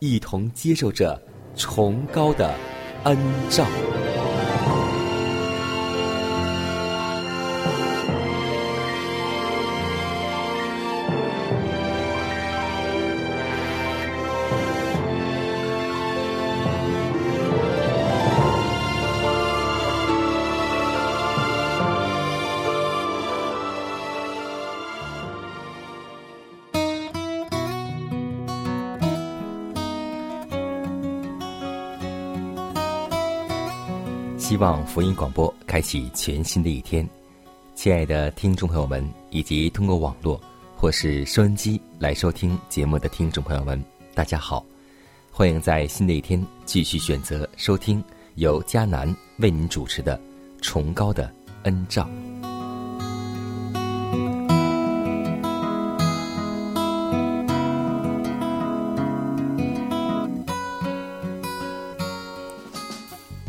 一同接受着崇高的恩照。望福音广播开启全新的一天，亲爱的听众朋友们，以及通过网络或是收音机来收听节目的听众朋友们，大家好！欢迎在新的一天继续选择收听由迦南为您主持的《崇高的恩照》。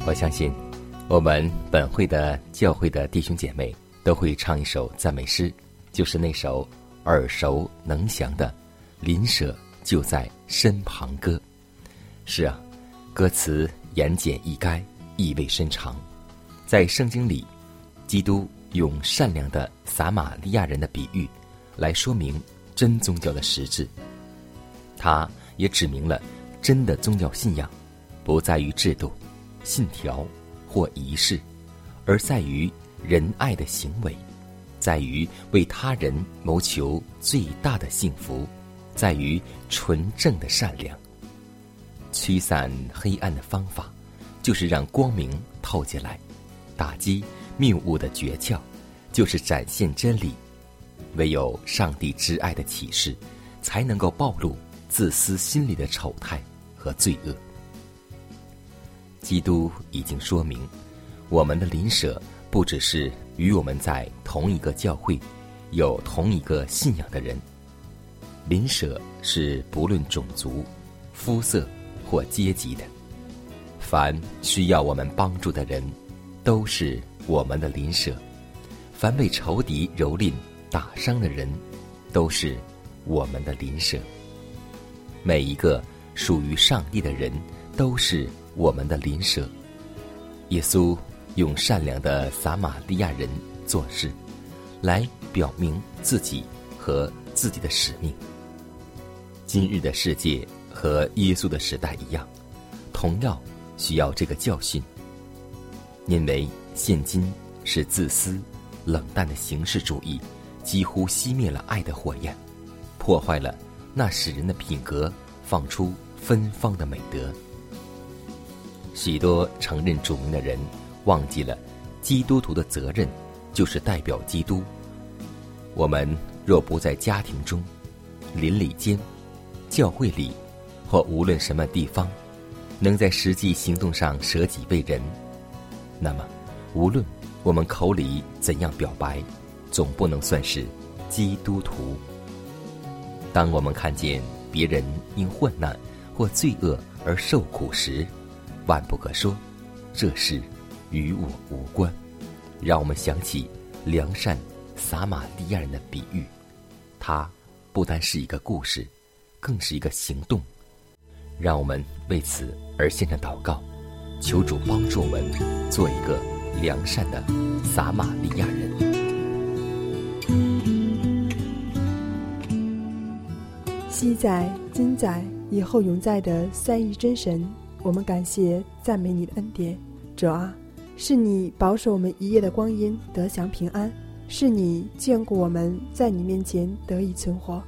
我相信。我们本会的教会的弟兄姐妹都会唱一首赞美诗，就是那首耳熟能详的《邻舍就在身旁》歌。是啊，歌词言简意赅，意味深长。在圣经里，基督用善良的撒玛利亚人的比喻来说明真宗教的实质。他也指明了真的宗教信仰不在于制度、信条。或仪式，而在于仁爱的行为，在于为他人谋求最大的幸福，在于纯正的善良。驱散黑暗的方法，就是让光明透进来；打击谬误的诀窍，就是展现真理。唯有上帝之爱的启示，才能够暴露自私心里的丑态和罪恶。基督已经说明，我们的邻舍不只是与我们在同一个教会、有同一个信仰的人。邻舍是不论种族、肤色或阶级的，凡需要我们帮助的人，都是我们的邻舍；凡被仇敌蹂躏、打伤的人，都是我们的邻舍。每一个属于上帝的人，都是。我们的邻舍，耶稣用善良的撒玛利亚人做事，来表明自己和自己的使命。今日的世界和耶稣的时代一样，同样需要这个教训，因为现今是自私、冷淡的形式主义，几乎熄灭了爱的火焰，破坏了那使人的品格放出芬芳的美德。许多承认主名的人忘记了，基督徒的责任就是代表基督。我们若不在家庭中、邻里间、教会里，或无论什么地方，能在实际行动上舍己为人，那么，无论我们口里怎样表白，总不能算是基督徒。当我们看见别人因患难或罪恶而受苦时，万不可说，这事与我无关。让我们想起良善撒玛利亚人的比喻，它不单是一个故事，更是一个行动。让我们为此而献上祷告，求主帮助我们做一个良善的撒玛利亚人。昔在、今在、以后永在的三一真神，我们感谢、赞美你的恩典。主啊，是你保守我们一夜的光阴得享平安，是你眷顾我们在你面前得以存活。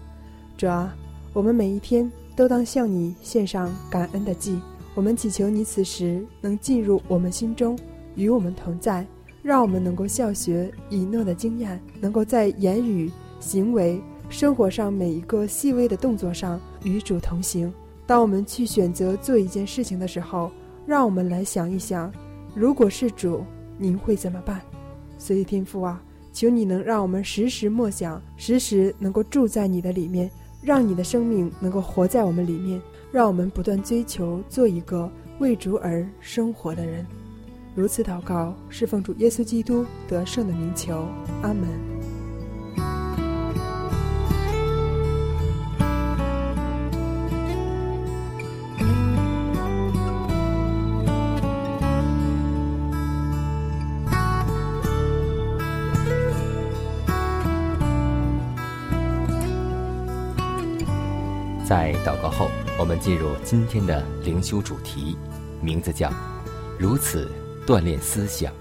主啊，我们每一天都当向你献上感恩的祭。我们祈求你此时能进入我们心中，与我们同在，让我们能够效学以诺的经验，能够在言语、行为。生活上每一个细微的动作上与主同行。当我们去选择做一件事情的时候，让我们来想一想，如果是主，您会怎么办？所以天父啊，求你能让我们时时默想，时时能够住在你的里面，让你的生命能够活在我们里面，让我们不断追求做一个为主而生活的人。如此祷告，是奉主耶稣基督得胜的名求，阿门。在祷告后，我们进入今天的灵修主题，名字叫“如此锻炼思想”。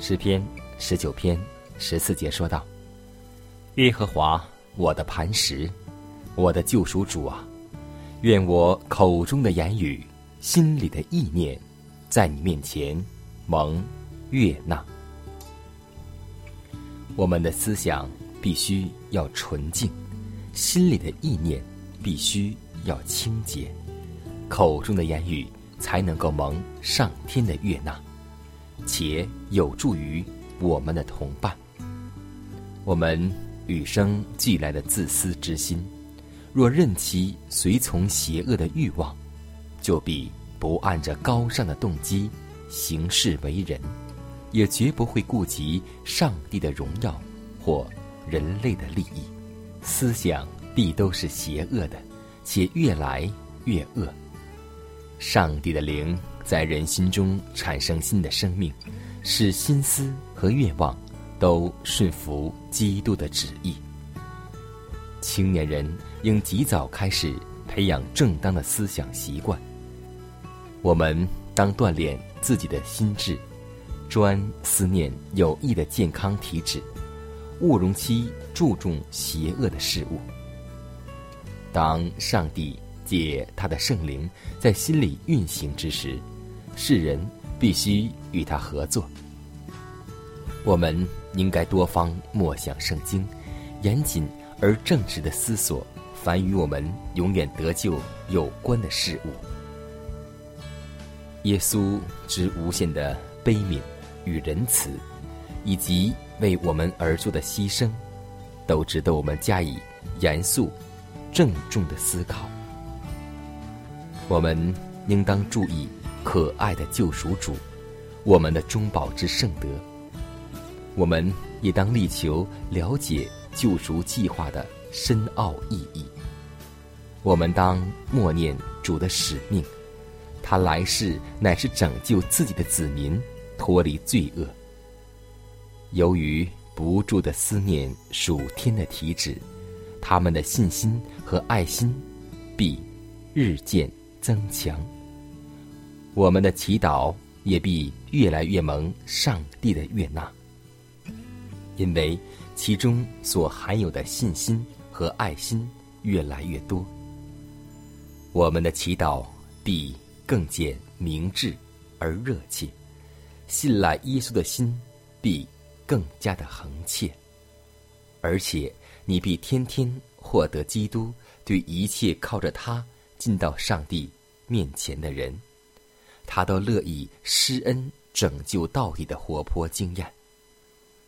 诗篇十九篇十四节说道：“耶和华，我的磐石，我的救赎主啊，愿我口中的言语、心里的意念，在你面前蒙悦纳。我们的思想必须要纯净，心里的意念。”必须要清洁，口中的言语才能够蒙上天的悦纳，且有助于我们的同伴。我们与生俱来的自私之心，若任其随从邪恶的欲望，就必不按着高尚的动机行事为人，也绝不会顾及上帝的荣耀或人类的利益。思想。必都是邪恶的，且越来越恶。上帝的灵在人心中产生新的生命，使心思和愿望都顺服基督的旨意。青年人应及早开始培养正当的思想习惯。我们当锻炼自己的心智，专思念有益的健康体质，勿容其注重邪恶的事物。当上帝借他的圣灵在心里运行之时，世人必须与他合作。我们应该多方默想圣经，严谨而正直的思索凡与我们永远得救有关的事物。耶稣之无限的悲悯与仁慈，以及为我们而做的牺牲，都值得我们加以严肃。郑重的思考，我们应当注意可爱的救赎主，我们的中保之圣德。我们也当力求了解救赎计划的深奥意义。我们当默念主的使命，他来世乃是拯救自己的子民脱离罪恶。由于不住的思念属天的体旨。他们的信心和爱心必日渐增强，我们的祈祷也必越来越蒙上帝的悦纳，因为其中所含有的信心和爱心越来越多，我们的祈祷必更见明智而热切，信赖耶稣的心必更加的恒切，而且。你必天天获得基督对一切靠着他进到上帝面前的人，他都乐意施恩拯救到底的活泼经验，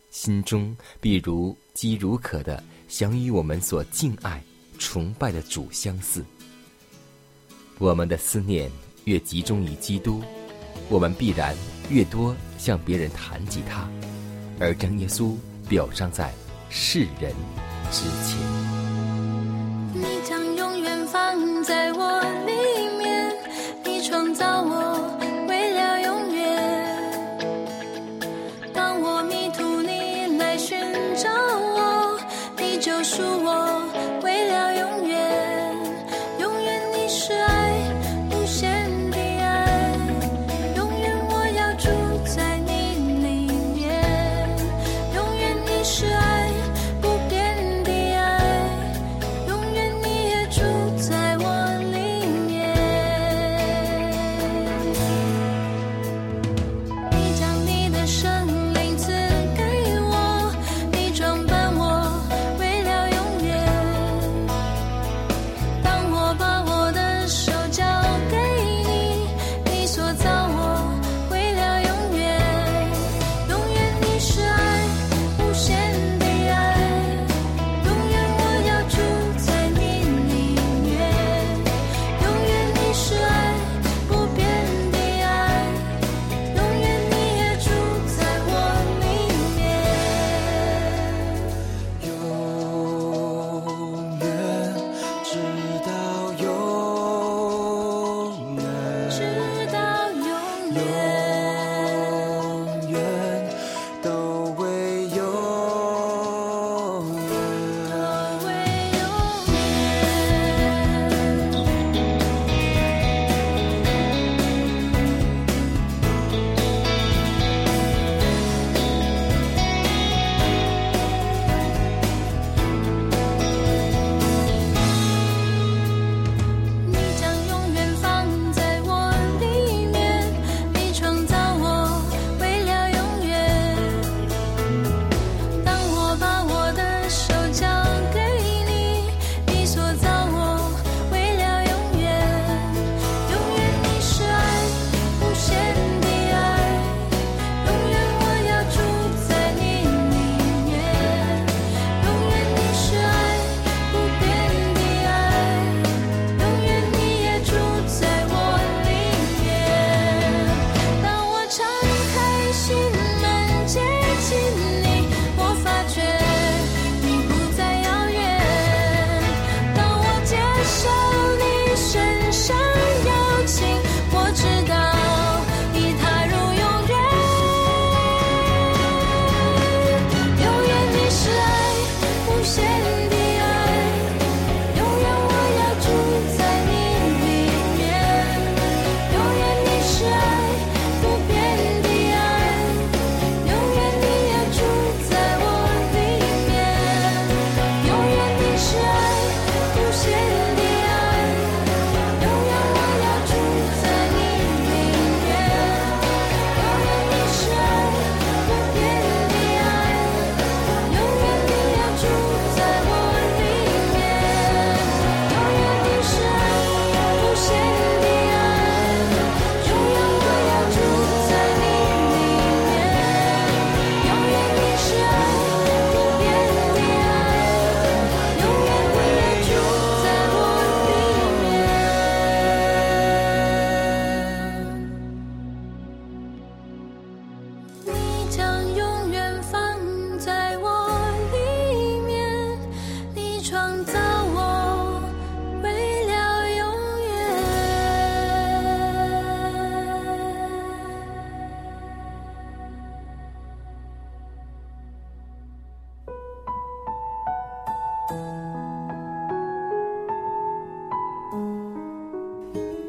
心中必如饥如渴的想与我们所敬爱、崇拜的主相似。我们的思念越集中于基督，我们必然越多向别人谈及他，而将耶稣表彰在世人。之前，在我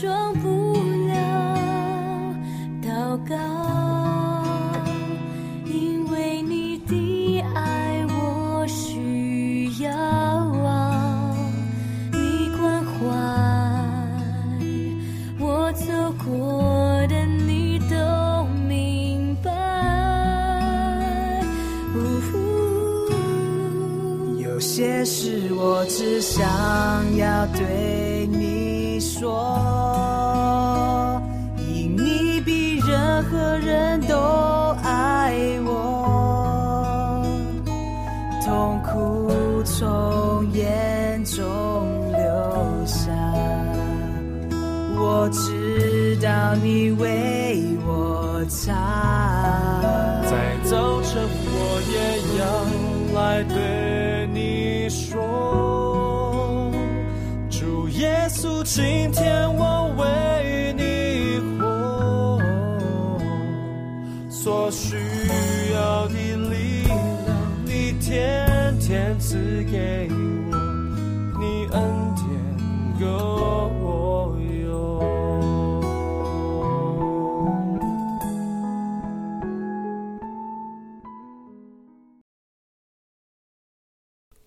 说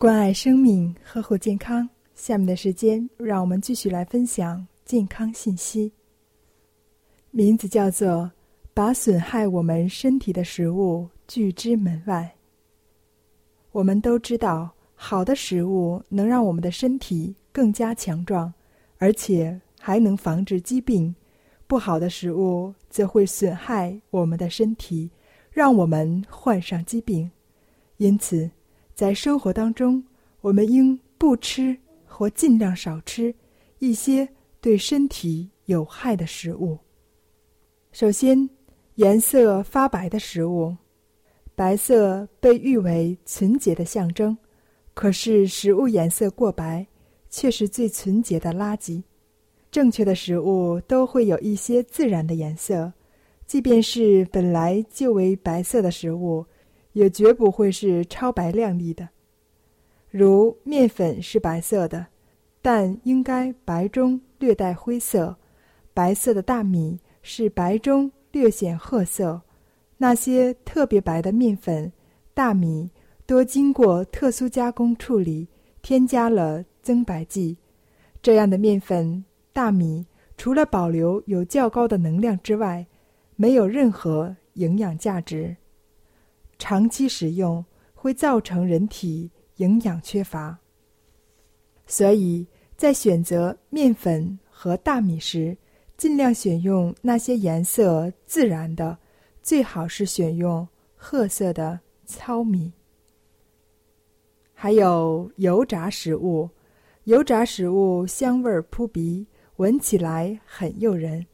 关爱生命，呵护健康。下面的时间，让我们继续来分享健康信息。名字叫做“把损害我们身体的食物拒之门外”。我们都知道，好的食物能让我们的身体更加强壮，而且还能防治疾病；不好的食物则会损害我们的身体，让我们患上疾病。因此，在生活当中，我们应不吃或尽量少吃一些对身体有害的食物。首先，颜色发白的食物，白色被誉为纯洁的象征，可是食物颜色过白，却是最纯洁的垃圾。正确的食物都会有一些自然的颜色，即便是本来就为白色的食物。也绝不会是超白亮丽的，如面粉是白色的，但应该白中略带灰色；白色的大米是白中略显褐色。那些特别白的面粉、大米，多经过特殊加工处理，添加了增白剂。这样的面粉、大米，除了保留有较高的能量之外，没有任何营养价值。长期食用会造成人体营养缺乏，所以在选择面粉和大米时，尽量选用那些颜色自然的，最好是选用褐色的糙米。还有油炸食物，油炸食物香味扑鼻，闻起来很诱人，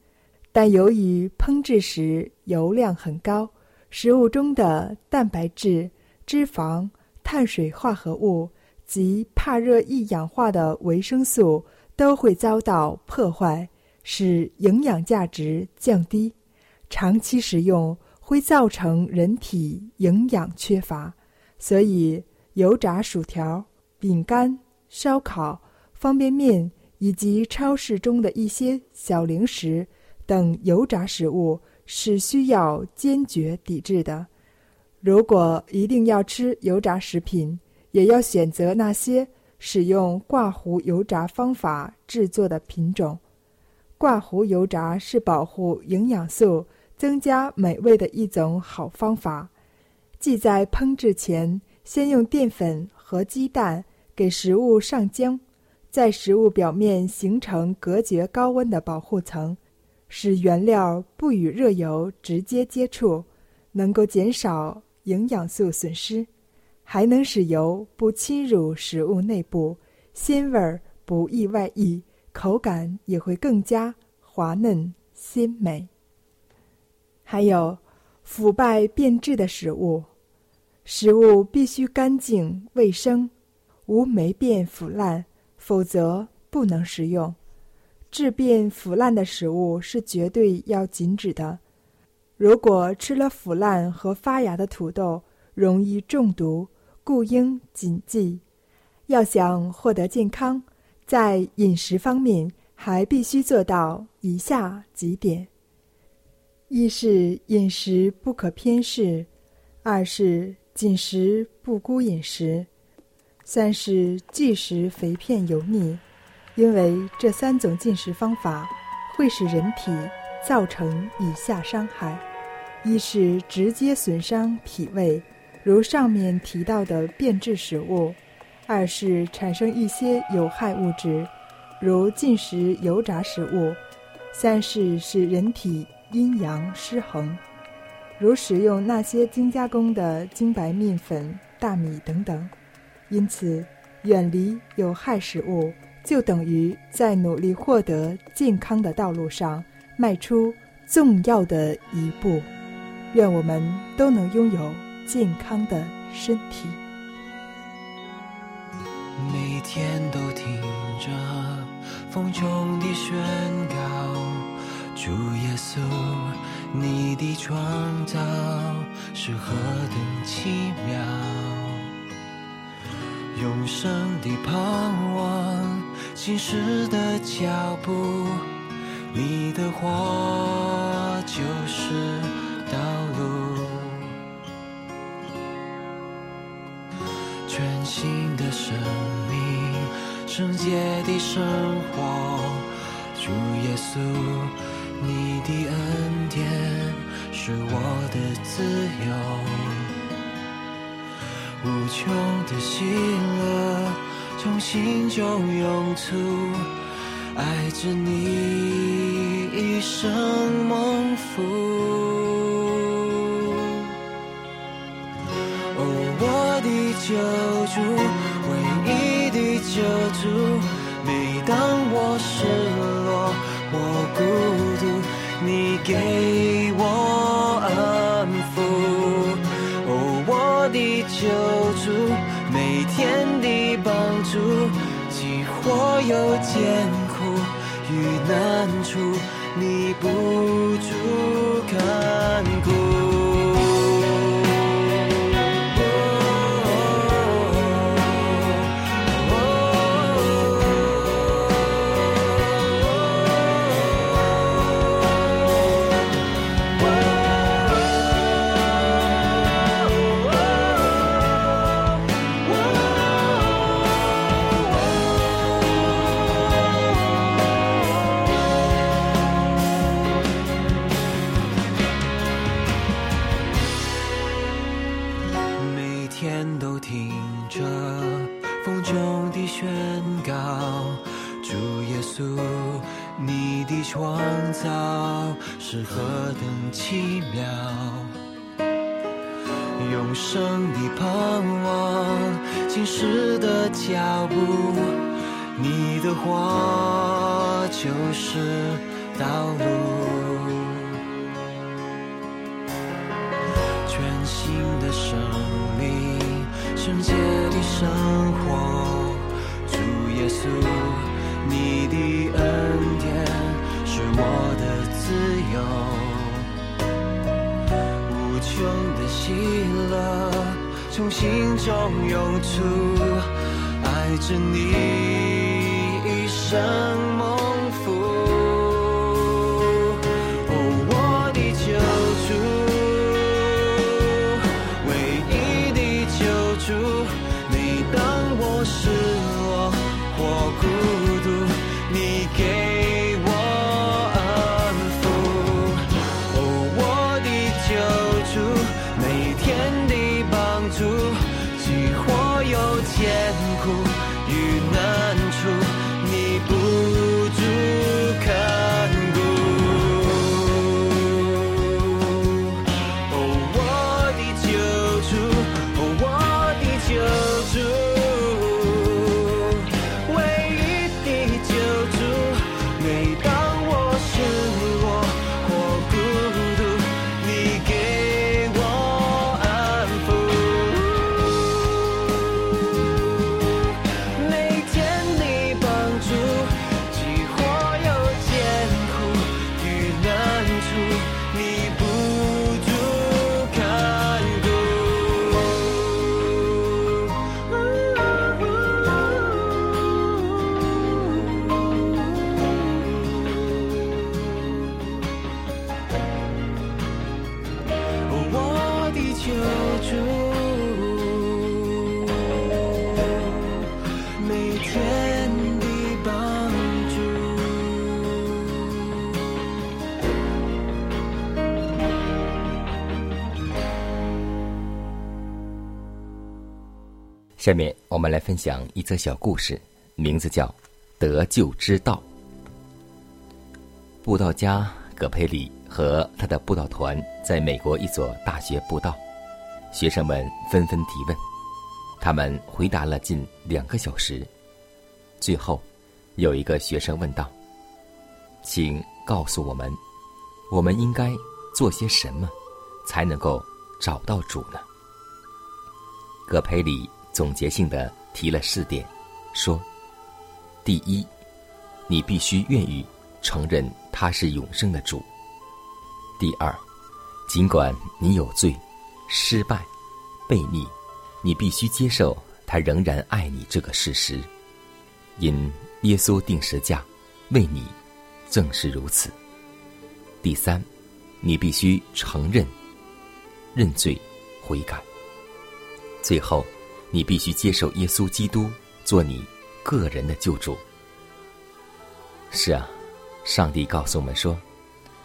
但由于烹制时油量很高。食物中的蛋白质、脂肪、碳水化合物及怕热易氧化的维生素都会遭到破坏，使营养价值降低。长期食用会造成人体营养缺乏，所以油炸薯条、饼干、烧烤、方便面以及超市中的一些小零食等油炸食物是需要坚决抵制的。如果一定要吃油炸食品，也要选择那些使用挂糊油炸方法制作的品种。挂糊油炸是保护营养素、增加美味的一种好方法。即在烹制前，先用淀粉和鸡蛋给食物上浆，在食物表面形成隔绝高温的保护层，使原料不与热油直接接触，能够减少营养素损失，还能使油不侵入食物内部，鲜味儿不易外溢。口感也会更加滑嫩鲜美。还有腐败变质的食物，食物必须干净卫生，无霉变腐烂，否则不能食用。质变腐烂的食物是绝对要禁止的。如果吃了腐烂和发芽的土豆，容易中毒，故应谨记。要想获得健康。在饮食方面，还必须做到以下几点：一是饮食不可偏视；二是紧食不孤饮食；三是忌食肥片油腻。因为这三种进食方法会使人体造成以下伤害：一是直接损伤脾胃，如上面提到的变质食物。二是产生一些有害物质，如进食油炸食物；三是使人体阴阳失衡，如使用那些精加工的精白面粉、大米等等。因此，远离有害食物，就等于在努力获得健康的道路上迈出重要的一步。愿我们都能拥有健康的身体。每天都听着风中的宣告，主耶稣，你的创造是何等奇妙，永生的盼望，今世的脚步，你的话就是道路，全新的生命。圣洁的生活，主耶稣，你的恩典是我的自由，无穷的喜乐从心中涌出，爱着你一生蒙福。哦，我的救主。唯一的救主，每当我失落，我孤独，你给难处，你不圣洁的生活，主耶稣，你的恩典是我的。自由，无穷的喜乐从心中涌出，爱着你一生。下面我们来分享一则小故事，名字叫《得救之道》。布道家葛培里和他的布道团在美国一所大学布道，学生们纷纷提问，他们回答了近两个小时。最后，有一个学生问道：“请告诉我们，我们应该做些什么，才能够找到主呢？”葛培里总结性的提了四点，说：第一，你必须愿意承认他是永生的主；第二，尽管你有罪、失败、悖逆，你必须接受他仍然爱你这个事实，因耶稣定十架为你，正是如此。第三，你必须承认、认罪、悔改。最后，你必须接受耶稣基督做你个人的救主。是啊，上帝告诉我们说，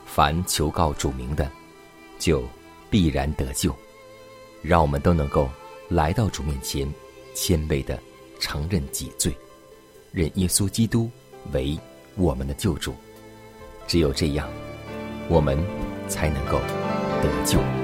凡求告主名的，就必然得救。让我们都能够来到主面前，谦卑的承认己罪，认耶稣基督为我们的救主。只有这样，我们才能够得救。